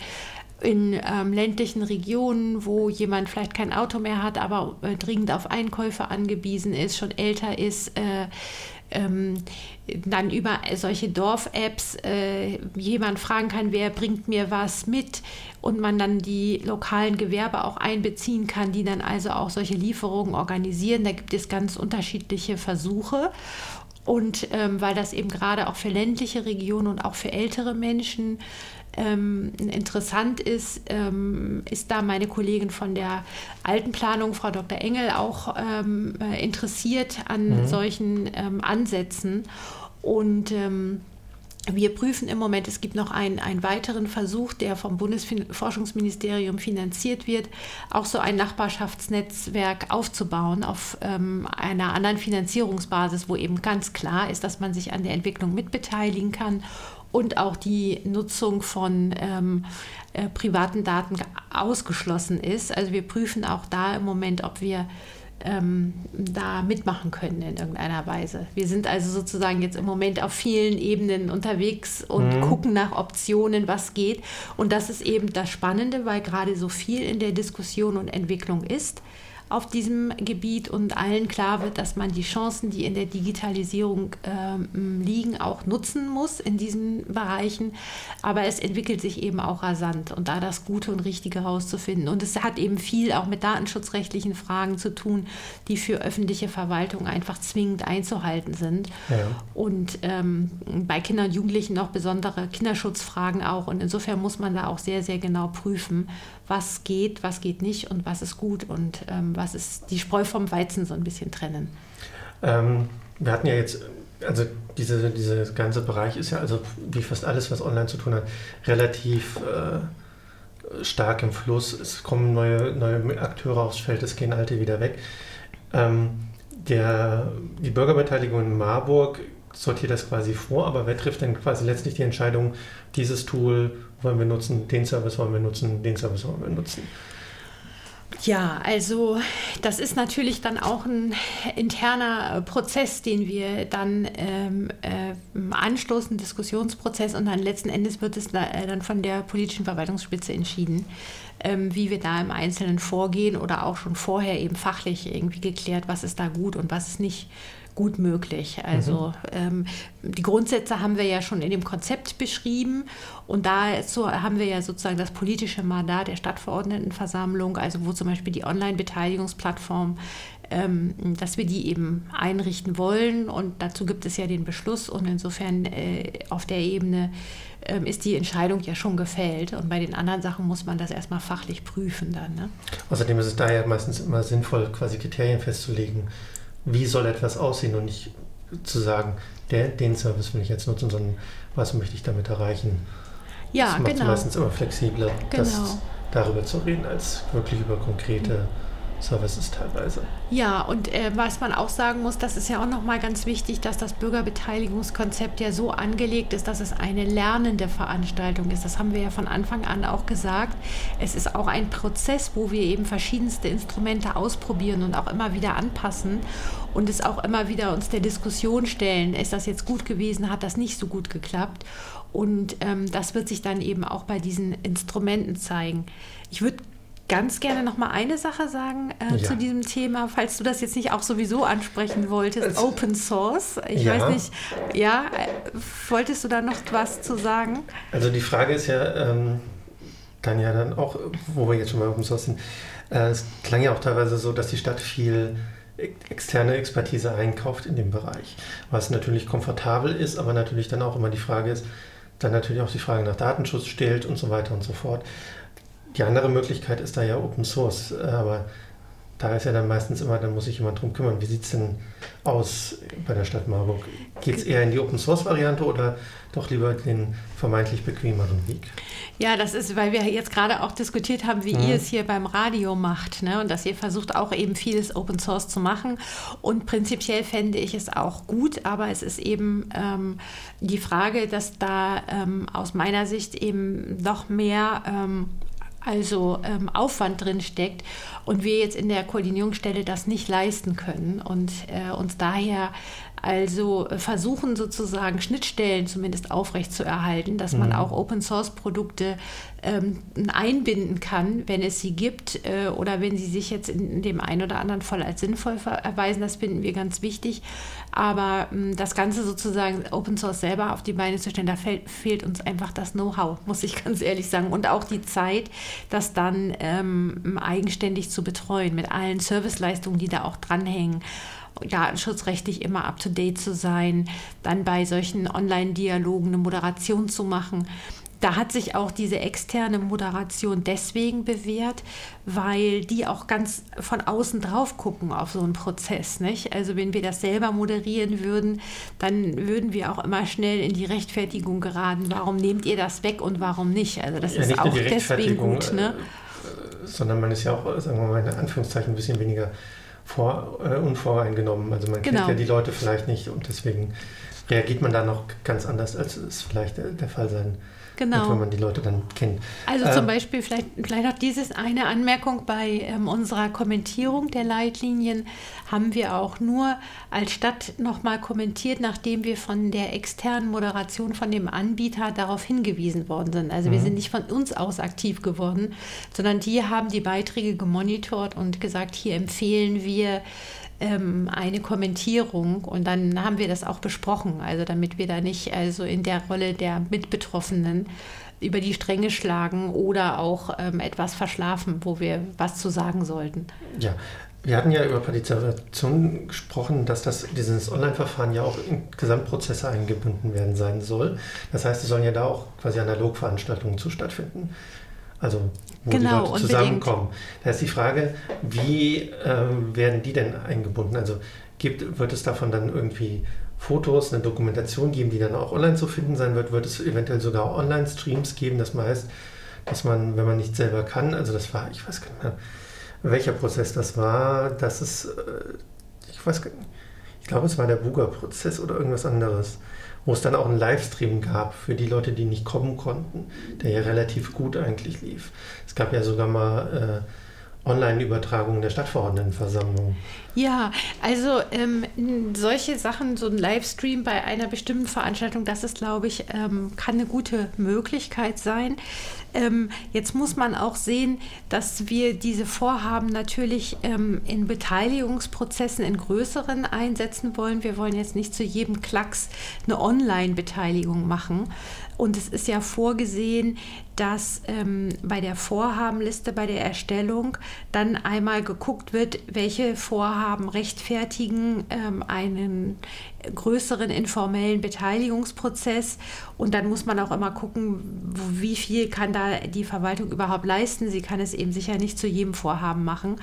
in ähm, ländlichen Regionen, wo jemand vielleicht kein Auto mehr hat, aber äh, dringend auf Einkäufe angewiesen ist, schon älter ist, äh, ähm, dann über solche Dorf-Apps äh, jemand fragen kann, wer bringt mir was mit und man dann die lokalen Gewerbe auch einbeziehen kann, die dann also auch solche Lieferungen organisieren. Da gibt es ganz unterschiedliche Versuche. Und ähm, weil das eben gerade auch für ländliche Regionen und auch für ältere Menschen ähm, interessant ist, ähm, ist da meine Kollegin von der Altenplanung, Frau Dr. Engel, auch ähm, äh, interessiert an mhm. solchen ähm, Ansätzen. Und ähm, wir prüfen im Moment, es gibt noch einen, einen weiteren Versuch, der vom Bundesforschungsministerium finanziert wird, auch so ein Nachbarschaftsnetzwerk aufzubauen auf ähm, einer anderen Finanzierungsbasis, wo eben ganz klar ist, dass man sich an der Entwicklung mitbeteiligen kann und auch die Nutzung von ähm, äh, privaten Daten ausgeschlossen ist. Also wir prüfen auch da im Moment, ob wir ähm, da mitmachen können in irgendeiner Weise. Wir sind also sozusagen jetzt im Moment auf vielen Ebenen unterwegs und mhm. gucken nach Optionen, was geht. Und das ist eben das Spannende, weil gerade so viel in der Diskussion und Entwicklung ist auf diesem Gebiet und allen klar wird, dass man die Chancen, die in der Digitalisierung ähm, liegen, auch nutzen muss in diesen Bereichen. Aber es entwickelt sich eben auch rasant und da das Gute und Richtige herauszufinden. Und es hat eben viel auch mit datenschutzrechtlichen Fragen zu tun, die für öffentliche Verwaltung einfach zwingend einzuhalten sind. Ja. Und ähm, bei Kindern und Jugendlichen noch besondere Kinderschutzfragen auch. Und insofern muss man da auch sehr, sehr genau prüfen, was geht, was geht nicht und was ist gut und ähm, was ist die Spreu vom Weizen so ein bisschen trennen. Ähm, wir hatten ja jetzt, also diese, dieser ganze Bereich ist ja, also wie fast alles, was online zu tun hat, relativ äh, stark im Fluss. Es kommen neue, neue Akteure aufs Feld, es gehen alte wieder weg. Ähm, der, die Bürgerbeteiligung in Marburg sortiert das quasi vor, aber wer trifft denn quasi letztlich die Entscheidung, dieses Tool wollen wir nutzen, den Service wollen wir nutzen, den Service wollen wir nutzen? Ja, also das ist natürlich dann auch ein interner Prozess, den wir dann ähm, äh, anstoßen, Diskussionsprozess. Und dann letzten Endes wird es äh, dann von der politischen Verwaltungsspitze entschieden, ähm, wie wir da im Einzelnen vorgehen oder auch schon vorher eben fachlich irgendwie geklärt, was ist da gut und was ist nicht gut möglich. Also mhm. ähm, die Grundsätze haben wir ja schon in dem Konzept beschrieben und dazu haben wir ja sozusagen das politische Mandat der Stadtverordnetenversammlung, also wo zum Beispiel die Online-Beteiligungsplattform ähm, dass wir die eben einrichten wollen. Und dazu gibt es ja den Beschluss. Und insofern äh, auf der Ebene äh, ist die Entscheidung ja schon gefällt. Und bei den anderen Sachen muss man das erstmal fachlich prüfen dann. Ne? Außerdem ist es daher meistens immer sinnvoll, quasi Kriterien festzulegen wie soll etwas aussehen und nicht zu sagen, der, den Service will ich jetzt nutzen, sondern was möchte ich damit erreichen. Ja, das macht genau. es meistens immer flexibler, genau. das darüber zu reden, als wirklich über konkrete Services teilweise. Ja, und äh, was man auch sagen muss, das ist ja auch nochmal ganz wichtig, dass das Bürgerbeteiligungskonzept ja so angelegt ist, dass es eine lernende Veranstaltung ist. Das haben wir ja von Anfang an auch gesagt. Es ist auch ein Prozess, wo wir eben verschiedenste Instrumente ausprobieren und auch immer wieder anpassen und es auch immer wieder uns der Diskussion stellen, ist das jetzt gut gewesen, hat das nicht so gut geklappt. Und ähm, das wird sich dann eben auch bei diesen Instrumenten zeigen. Ich würde ganz gerne noch mal eine Sache sagen äh, ja. zu diesem Thema, falls du das jetzt nicht auch sowieso ansprechen wolltest. Es, Open Source. Ich ja. weiß nicht, ja, äh, wolltest du da noch was zu sagen? Also die Frage ist ja, ähm, dann ja dann auch, wo wir jetzt schon mal Open Source sind, äh, es klang ja auch teilweise so, dass die Stadt viel externe Expertise einkauft in dem Bereich, was natürlich komfortabel ist, aber natürlich dann auch immer die Frage ist, dann natürlich auch die Frage nach Datenschutz stellt und so weiter und so fort die andere Möglichkeit ist da ja Open Source, aber da ist ja dann meistens immer, dann muss sich jemand drum kümmern. Wie sieht es denn aus bei der Stadt Marburg? Geht es eher in die Open Source Variante oder doch lieber den vermeintlich bequemeren Weg? Ja, das ist, weil wir jetzt gerade auch diskutiert haben, wie mhm. ihr es hier beim Radio macht ne? und dass ihr versucht auch eben vieles Open Source zu machen. Und prinzipiell fände ich es auch gut, aber es ist eben ähm, die Frage, dass da ähm, aus meiner Sicht eben noch mehr ähm, also ähm, Aufwand drin steckt und wir jetzt in der Koordinierungsstelle das nicht leisten können und äh, uns daher also versuchen sozusagen Schnittstellen zumindest aufrechtzuerhalten, dass man mhm. auch Open Source Produkte ähm, einbinden kann, wenn es sie gibt äh, oder wenn sie sich jetzt in, dem einen oder anderen Fall als sinnvoll erweisen. Das finden wir ganz wichtig. Aber ähm, das Ganze sozusagen Open Source selber auf die Beine zu stellen, da fehlt, fehlt uns einfach das Know-how, [laughs] muss ich ganz ehrlich sagen. Und auch die Zeit, das dann ähm, eigenständig zu betreuen mit allen Serviceleistungen, die da auch dranhängen datenschutzrechtlich immer up-to-date zu sein, dann bei solchen Online-Dialogen eine Moderation zu machen. Da hat sich auch diese externe Moderation deswegen bewährt, weil die auch ganz von außen drauf gucken auf so einen Prozess. Nicht? Also wenn wir das selber moderieren würden, dann würden wir auch immer schnell in die Rechtfertigung geraten. Warum nehmt ihr das weg und warum nicht? Also das ja, ist auch deswegen gut. Ne? Äh, sondern man ist ja auch, sagen wir mal in Anführungszeichen, ein bisschen weniger vor, äh, unvoreingenommen. Also man kennt genau. ja die Leute vielleicht nicht und deswegen reagiert man da noch ganz anders, als es vielleicht der, der Fall sein Genau. wenn man die Leute dann kennt. Also zum ähm, Beispiel vielleicht, vielleicht noch dieses eine Anmerkung bei ähm, unserer Kommentierung der Leitlinien haben wir auch nur als Stadt nochmal kommentiert, nachdem wir von der externen Moderation von dem Anbieter darauf hingewiesen worden sind. Also wir mhm. sind nicht von uns aus aktiv geworden, sondern die haben die Beiträge gemonitort und gesagt, hier empfehlen wir ähm, eine Kommentierung und dann haben wir das auch besprochen, also damit wir da nicht also in der Rolle der Mitbetroffenen über die Stränge schlagen oder auch ähm, etwas verschlafen, wo wir was zu sagen sollten. Ja, wir hatten ja über Partizipation gesprochen, dass das, dieses Online-Verfahren ja auch in Gesamtprozesse eingebunden werden sein soll. Das heißt, es sollen ja da auch quasi Analogveranstaltungen zu stattfinden. Also wo genau, die Leute zusammenkommen. Unbedingt. Da ist die Frage, wie ähm, werden die denn eingebunden? Also gibt, wird es davon dann irgendwie Fotos, eine Dokumentation geben, die dann auch online zu finden sein wird? Wird es eventuell sogar Online-Streams geben? Das heißt, dass man, wenn man nicht selber kann, also das war, ich weiß gar nicht mehr, welcher Prozess das war, dass es, äh, ich weiß gar nicht, ich glaube, es war der Buga-Prozess oder irgendwas anderes wo es dann auch einen Livestream gab für die Leute, die nicht kommen konnten, der ja relativ gut eigentlich lief. Es gab ja sogar mal äh, Online-Übertragungen der Stadtverordnetenversammlung. Ja, also ähm, solche Sachen, so ein Livestream bei einer bestimmten Veranstaltung, das ist, glaube ich, ähm, kann eine gute Möglichkeit sein. Ähm, jetzt muss man auch sehen, dass wir diese Vorhaben natürlich ähm, in Beteiligungsprozessen in größeren einsetzen wollen. Wir wollen jetzt nicht zu jedem Klacks eine Online-Beteiligung machen. Und es ist ja vorgesehen, dass ähm, bei der Vorhabenliste, bei der Erstellung dann einmal geguckt wird, welche Vorhaben rechtfertigen ähm, einen größeren informellen Beteiligungsprozess. Und dann muss man auch immer gucken, wie viel kann da die Verwaltung überhaupt leisten. Sie kann es eben sicher nicht zu jedem Vorhaben machen,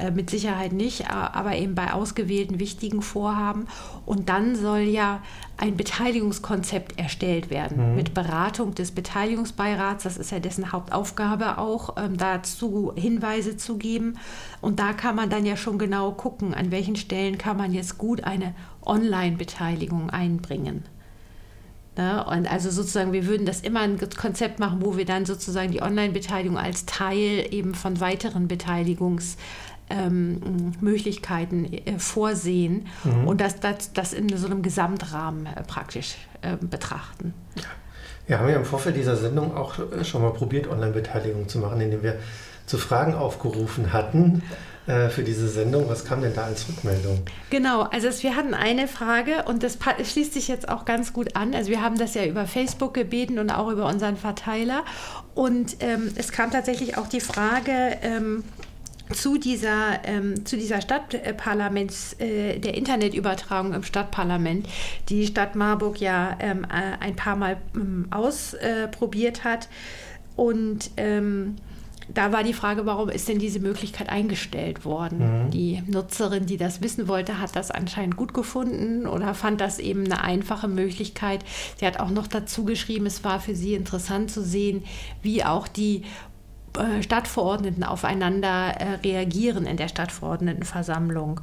äh, mit Sicherheit nicht, aber eben bei ausgewählten wichtigen Vorhaben. Und dann soll ja ein Beteiligungskonzept erstellt werden mhm. mit Beratung des Beteiligungsbeirats. Das ist ja dessen Hauptaufgabe auch, ähm, dazu Hinweise zu geben. Und da kann man dann ja schon genau gucken, an welchen Stellen kann man jetzt gut eine Online-Beteiligung einbringen. Ja, und also sozusagen, wir würden das immer ein Konzept machen, wo wir dann sozusagen die Online-Beteiligung als Teil eben von weiteren Beteiligungsmöglichkeiten ähm, äh, vorsehen mhm. und das, das, das in so einem Gesamtrahmen äh, praktisch äh, betrachten. Ja. Wir haben ja im Vorfeld dieser Sendung auch äh, schon mal probiert, Online-Beteiligung zu machen, indem wir zu Fragen aufgerufen hatten äh, für diese Sendung. Was kam denn da als Rückmeldung? Genau, also wir hatten eine Frage und das schließt sich jetzt auch ganz gut an. Also wir haben das ja über Facebook gebeten und auch über unseren Verteiler. Und ähm, es kam tatsächlich auch die Frage, ähm, zu dieser, ähm, zu dieser Stadtparlaments, äh, der Internetübertragung im Stadtparlament, die Stadt Marburg ja ähm, äh, ein paar Mal ähm, ausprobiert hat. Und ähm, da war die Frage, warum ist denn diese Möglichkeit eingestellt worden? Mhm. Die Nutzerin, die das wissen wollte, hat das anscheinend gut gefunden oder fand das eben eine einfache Möglichkeit. Sie hat auch noch dazu geschrieben, es war für sie interessant zu sehen, wie auch die Stadtverordneten aufeinander äh, reagieren in der Stadtverordnetenversammlung.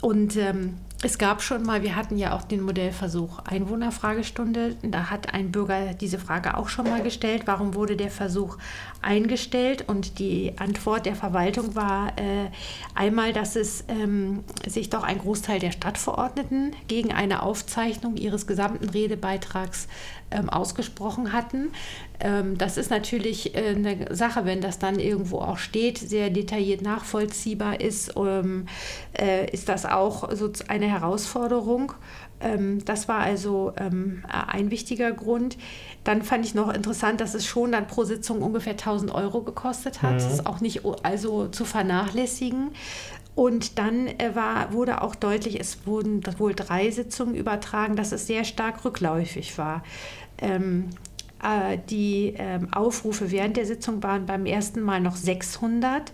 Und ähm, es gab schon mal, wir hatten ja auch den Modellversuch Einwohnerfragestunde. Da hat ein Bürger diese Frage auch schon mal gestellt. Warum wurde der Versuch eingestellt? Und die Antwort der Verwaltung war äh, einmal, dass es ähm, sich doch ein Großteil der Stadtverordneten gegen eine Aufzeichnung ihres gesamten Redebeitrags ähm, ausgesprochen hatten. Ähm, das ist natürlich äh, eine Sache, wenn das dann irgendwo auch steht, sehr detailliert nachvollziehbar ist, ähm, äh, ist das auch so eine Herausforderung. Ähm, das war also ähm, ein wichtiger Grund. Dann fand ich noch interessant, dass es schon dann pro Sitzung ungefähr 1000 Euro gekostet hat. Mhm. Das ist auch nicht also zu vernachlässigen. Und dann äh, war, wurde auch deutlich, es wurden wohl drei Sitzungen übertragen, dass es sehr stark rückläufig war. Ähm, äh, die ähm, Aufrufe während der Sitzung waren beim ersten Mal noch 600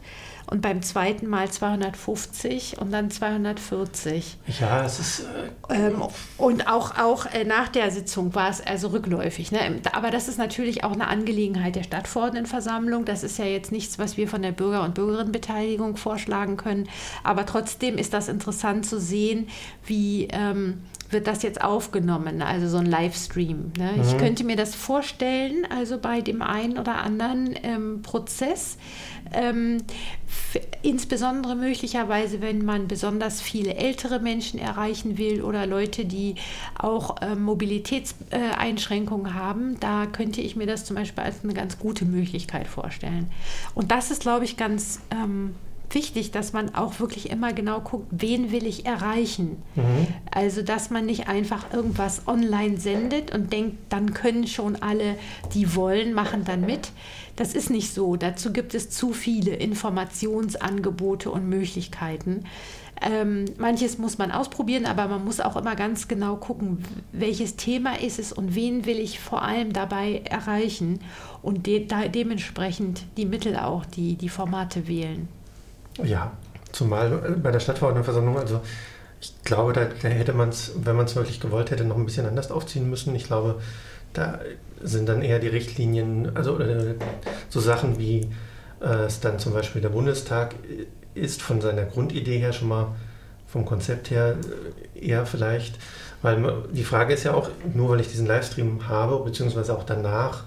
und beim zweiten Mal 250 und dann 240. Ja, es ist. Äh, ähm, und auch, auch äh, nach der Sitzung war es also rückläufig. Ne? Aber das ist natürlich auch eine Angelegenheit der Stadtverordnetenversammlung. Das ist ja jetzt nichts, was wir von der Bürger- und Bürgerinnenbeteiligung vorschlagen können. Aber trotzdem ist das interessant zu sehen, wie. Ähm, wird das jetzt aufgenommen, also so ein Livestream. Ne? Mhm. Ich könnte mir das vorstellen, also bei dem einen oder anderen ähm, Prozess, ähm, insbesondere möglicherweise, wenn man besonders viele ältere Menschen erreichen will oder Leute, die auch äh, Mobilitätseinschränkungen äh, haben, da könnte ich mir das zum Beispiel als eine ganz gute Möglichkeit vorstellen. Und das ist, glaube ich, ganz ähm, wichtig, dass man auch wirklich immer genau guckt, wen will ich erreichen. Mhm. Also, dass man nicht einfach irgendwas online sendet und denkt, dann können schon alle, die wollen, machen dann mit. Das ist nicht so. Dazu gibt es zu viele Informationsangebote und Möglichkeiten. Ähm, manches muss man ausprobieren, aber man muss auch immer ganz genau gucken, welches Thema ist es und wen will ich vor allem dabei erreichen und de dementsprechend die Mittel auch, die, die Formate wählen. Ja, zumal bei der Stadtverordnetenversammlung, also ich glaube, da, hätte man es, wenn man es wirklich gewollt hätte, noch ein bisschen anders aufziehen müssen. Ich glaube, da sind dann eher die Richtlinien, also so Sachen wie äh, es dann zum Beispiel der Bundestag ist von seiner Grundidee her schon mal vom Konzept her äh, eher vielleicht, weil die Frage ist ja auch, nur weil ich diesen Livestream habe, beziehungsweise auch danach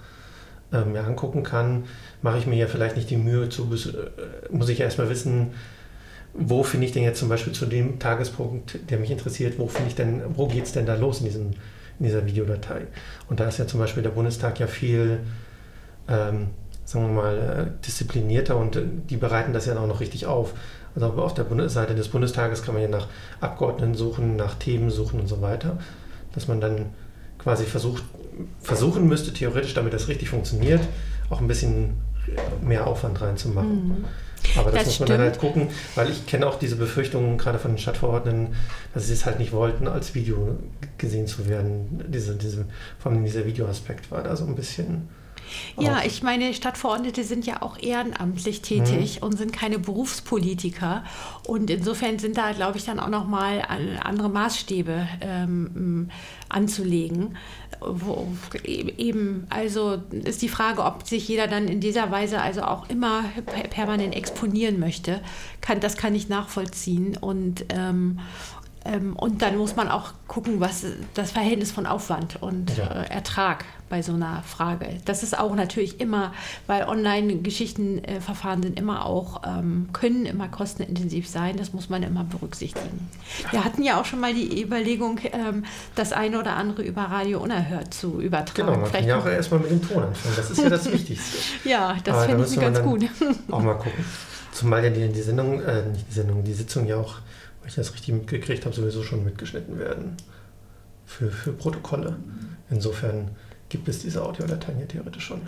äh, mir angucken kann, mache ich mir ja vielleicht nicht die Mühe zu, äh, muss ich ja erstmal wissen, wo finde ich denn jetzt zum Beispiel zu dem Tagespunkt, der mich interessiert, wo finde ich denn, wo geht es denn da los in, diesen, in dieser Videodatei? Und da ist ja zum Beispiel der Bundestag ja viel, ähm, sagen wir mal, äh, disziplinierter und die bereiten das ja auch noch richtig auf. Also auf der Seite des Bundestages kann man ja nach Abgeordneten suchen, nach Themen suchen und so weiter, dass man dann quasi versucht, versuchen müsste, theoretisch, damit das richtig funktioniert, auch ein bisschen mehr Aufwand reinzumachen. Mhm. Aber das, das muss man stimmt. dann halt gucken, weil ich kenne auch diese Befürchtungen gerade von den Stadtverordneten, dass sie es halt nicht wollten, als Video gesehen zu werden. Diese, diese, vor allem dieser Videoaspekt war da so ein bisschen ja, ich meine, Stadtverordnete sind ja auch ehrenamtlich tätig mhm. und sind keine Berufspolitiker. Und insofern sind da, glaube ich, dann auch nochmal andere Maßstäbe ähm, anzulegen. Wo, eben, also ist die Frage, ob sich jeder dann in dieser Weise also auch immer permanent exponieren möchte. Kann, das kann ich nachvollziehen. Und, ähm, ähm, und dann muss man auch gucken, was das Verhältnis von Aufwand und ja. äh, Ertrag bei so einer Frage. Das ist auch natürlich immer, weil Online-Geschichtenverfahren sind immer auch, ähm, können immer kostenintensiv sein. Das muss man immer berücksichtigen. Wir hatten ja auch schon mal die Überlegung, ähm, das eine oder andere über Radio unerhört zu übertragen. Genau, man Vielleicht kann ja auch erstmal mit dem Ton anfangen. Das ist ja das Wichtigste. [laughs] ja, das finde ich ganz gut. auch mal gucken. Zumal ja die, die Sendung, äh, nicht die Sendung, die Sitzung ja auch weil ich das richtig mitgekriegt habe, sowieso schon mitgeschnitten werden für, für Protokolle. Insofern gibt es diese Audiodateien hier theoretisch schon.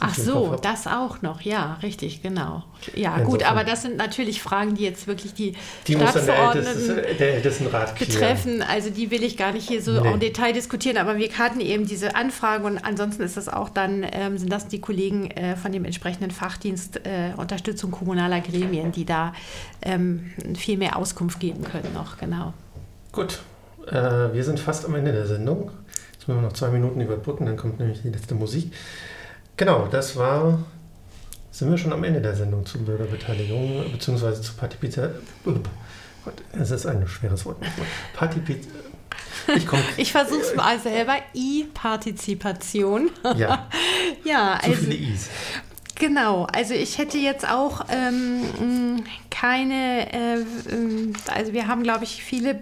Ach so, das auch noch, ja, richtig, genau. Ja, Insofern. gut, aber das sind natürlich Fragen, die jetzt wirklich die, die Stadtverordneten der, Ältestenrat betreffen. Also die will ich gar nicht hier so nee. en Detail diskutieren, aber wir hatten eben diese Anfrage und ansonsten ist das auch dann, ähm, sind das die Kollegen äh, von dem entsprechenden Fachdienst äh, Unterstützung kommunaler Gremien, die da ähm, viel mehr Auskunft geben können noch, genau. Gut, äh, wir sind fast am Ende der Sendung. Jetzt müssen wir noch zwei Minuten überbrücken, dann kommt nämlich die letzte Musik. Genau, das war. Sind wir schon am Ende der Sendung zur Bürgerbeteiligung bzw. zur Partizipation? Es ist ein schweres Wort. Partizipation. Ich, [laughs] ich versuche es mal selber. I-Partizipation. Ja. [laughs] ja, Zu also, viele I's. Genau, also ich hätte jetzt auch ähm, keine, äh, also wir haben, glaube ich, viele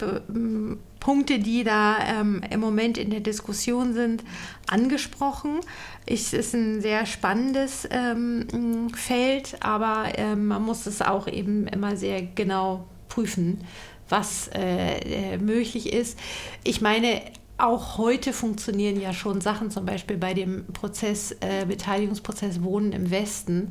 Punkte, die da ähm, im Moment in der Diskussion sind, angesprochen. Es ist ein sehr spannendes ähm, Feld, aber ähm, man muss es auch eben immer sehr genau prüfen, was äh, äh möglich ist. Ich meine, auch heute funktionieren ja schon Sachen, zum Beispiel bei dem Prozess, äh, Beteiligungsprozess Wohnen im Westen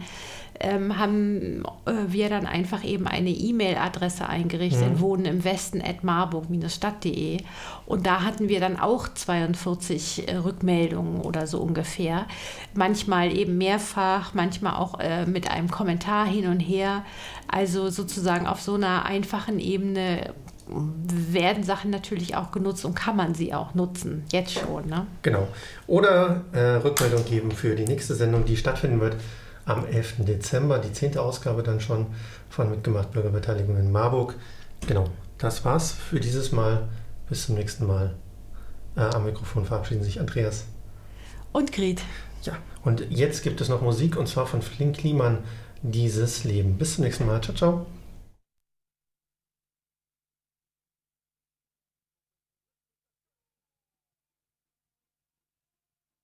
ähm, haben äh, wir dann einfach eben eine E-Mail-Adresse eingerichtet, mhm. wohnen im Westen at marburg-stadt.de. Und da hatten wir dann auch 42 äh, Rückmeldungen oder so ungefähr. Manchmal eben mehrfach, manchmal auch äh, mit einem Kommentar hin und her. Also sozusagen auf so einer einfachen Ebene werden Sachen natürlich auch genutzt und kann man sie auch nutzen, jetzt schon. Ne? Genau. Oder äh, Rückmeldung geben für die nächste Sendung, die stattfinden wird am 11. Dezember, die zehnte Ausgabe dann schon von Mitgemacht Bürgerbeteiligung in Marburg. Genau, das war's für dieses Mal. Bis zum nächsten Mal. Äh, am Mikrofon verabschieden sich Andreas. Und Gret. Ja, und jetzt gibt es noch Musik und zwar von Flink Liemann, Dieses Leben. Bis zum nächsten Mal. Ciao, ciao.